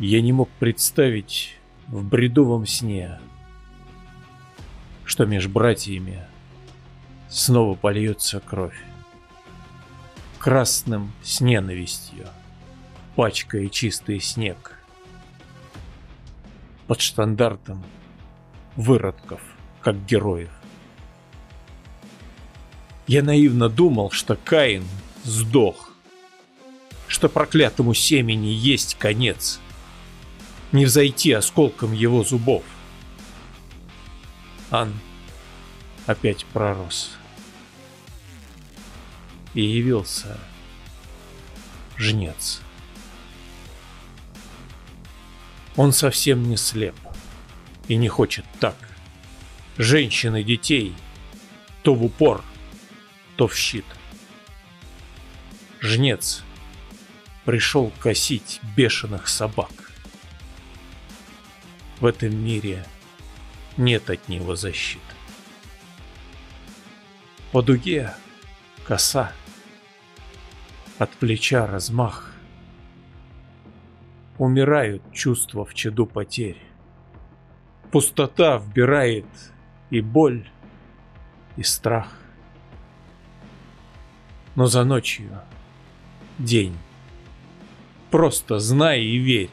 Я не мог представить в бредовом сне, что меж братьями снова польется кровь. Красным с ненавистью, пачкая чистый снег. Под штандартом выродков, как героев. Я наивно думал, что Каин сдох, что проклятому семени есть конец, не взойти осколком его зубов. Ан опять пророс. И явился жнец. Он совсем не слеп и не хочет так. Женщин и детей то в упор, то в щит. Жнец пришел косить бешеных собак. В этом мире нет от него защиты. По дуге коса, от плеча размах. Умирают чувства в чаду потерь. Пустота вбирает и боль, и страх. Но за ночью день. Просто знай и верь.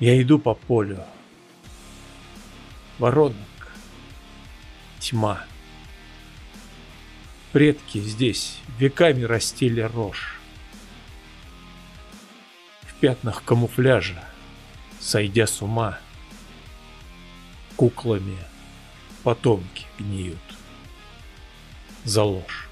Я иду по полю. Воронок тьма. Предки здесь веками растили рожь. В пятнах камуфляжа, сойдя с ума, куклами потомки гниют за ложь.